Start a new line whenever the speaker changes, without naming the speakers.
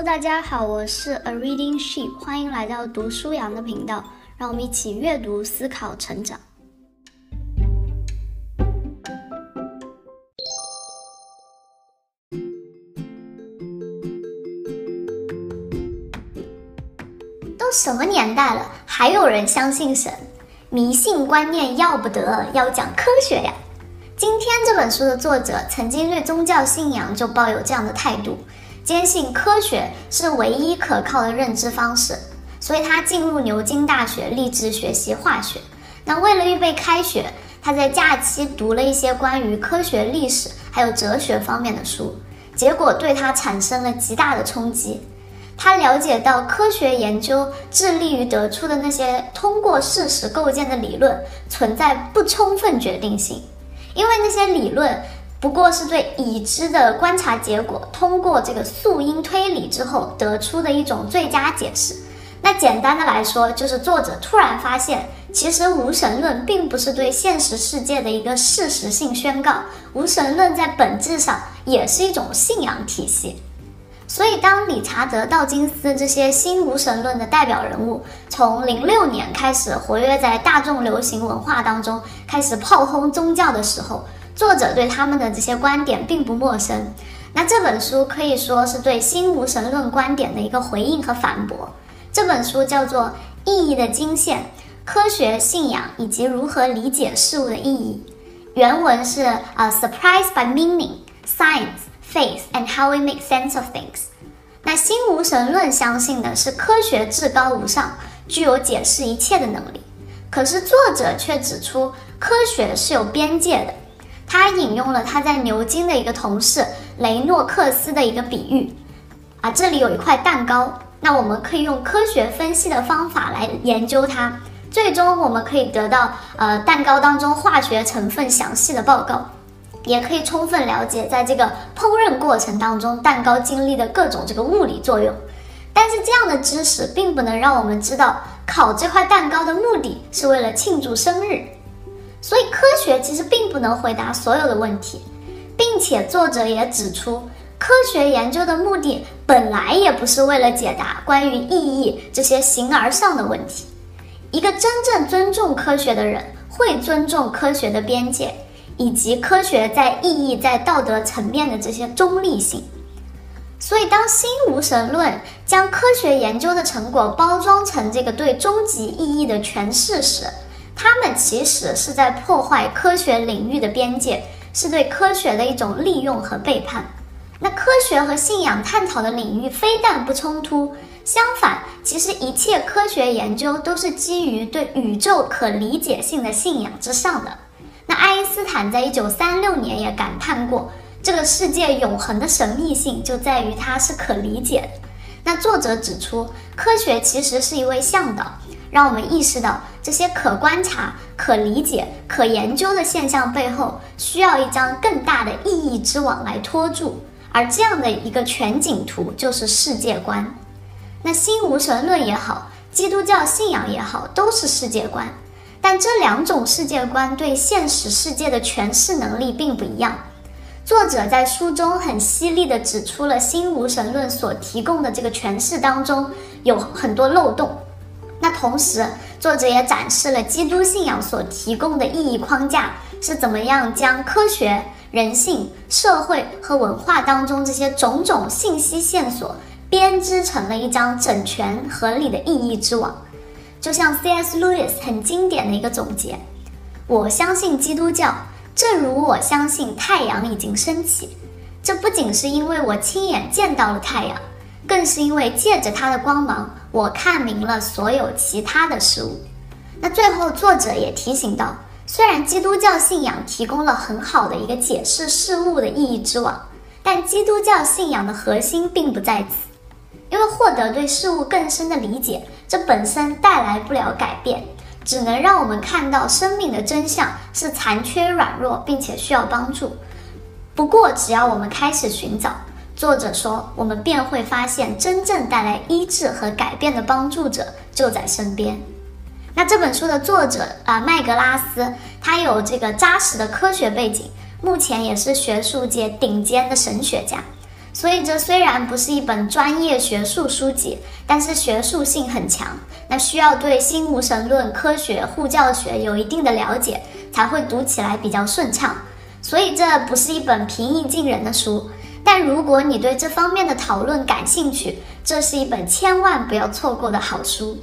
大家好，我是 A Reading Sheep，欢迎来到读书羊的频道，让我们一起阅读、思考、成长。都什么年代了，还有人相信神？迷信观念要不得，要讲科学呀！今天这本书的作者曾经对宗教信仰就抱有这样的态度。坚信科学是唯一可靠的认知方式，所以他进入牛津大学立志学习化学。那为了预备开学，他在假期读了一些关于科学历史还有哲学方面的书，结果对他产生了极大的冲击。他了解到科学研究致力于得出的那些通过事实构建的理论存在不充分决定性，因为那些理论。不过是对已知的观察结果，通过这个素因推理之后得出的一种最佳解释。那简单的来说，就是作者突然发现，其实无神论并不是对现实世界的一个事实性宣告，无神论在本质上也是一种信仰体系。所以，当理查德·道金斯这些新无神论的代表人物从零六年开始活跃在大众流行文化当中，开始炮轰宗教的时候。作者对他们的这些观点并不陌生，那这本书可以说是对新无神论观点的一个回应和反驳。这本书叫做《意义的经线：科学、信仰以及如何理解事物的意义》，原文是啊 surprise by meaning, science, faith, and how we make sense of things。那新无神论相信的是科学至高无上，具有解释一切的能力，可是作者却指出科学是有边界的。他引用了他在牛津的一个同事雷诺克斯的一个比喻，啊，这里有一块蛋糕，那我们可以用科学分析的方法来研究它，最终我们可以得到呃蛋糕当中化学成分详细的报告，也可以充分了解在这个烹饪过程当中蛋糕经历的各种这个物理作用。但是这样的知识并不能让我们知道烤这块蛋糕的目的是为了庆祝生日。所以，科学其实并不能回答所有的问题，并且作者也指出，科学研究的目的本来也不是为了解答关于意义这些形而上的问题。一个真正尊重科学的人，会尊重科学的边界，以及科学在意义、在道德层面的这些中立性。所以，当新无神论将科学研究的成果包装成这个对终极意义的诠释时，他们其实是在破坏科学领域的边界，是对科学的一种利用和背叛。那科学和信仰探讨的领域非但不冲突，相反，其实一切科学研究都是基于对宇宙可理解性的信仰之上的。那爱因斯坦在一九三六年也感叹过，这个世界永恒的神秘性就在于它是可理解的。那作者指出，科学其实是一位向导。让我们意识到，这些可观察、可理解、可研究的现象背后，需要一张更大的意义之网来托住。而这样的一个全景图，就是世界观。那新无神论也好，基督教信仰也好，都是世界观。但这两种世界观对现实世界的诠释能力并不一样。作者在书中很犀利地指出了新无神论所提供的这个诠释当中有很多漏洞。那同时，作者也展示了基督信仰所提供的意义框架是怎么样将科学、人性、社会和文化当中这些种种信息线索编织成了一张整全合理的意义之网。就像 C.S. Lewis 很经典的一个总结：“我相信基督教，正如我相信太阳已经升起。这不仅是因为我亲眼见到了太阳。”更是因为借着它的光芒，我看明了所有其他的事物。那最后，作者也提醒到，虽然基督教信仰提供了很好的一个解释事物的意义之网，但基督教信仰的核心并不在此。因为获得对事物更深的理解，这本身带来不了改变，只能让我们看到生命的真相是残缺、软弱，并且需要帮助。不过，只要我们开始寻找。作者说我们便会发现真正带来医治和改变的帮助者就在身边。那这本书的作者啊麦格拉斯他有这个扎实的科学背景目前也是学术界顶尖的神学家。所以这虽然不是一本专业学术书籍但是学术性很强。那需要对心无神论科学护教学有一定的了解才会读起来比较顺畅。所以这不是一本平易近人的书。但如果你对这方面的讨论感兴趣这是一本千万不要错过的好书。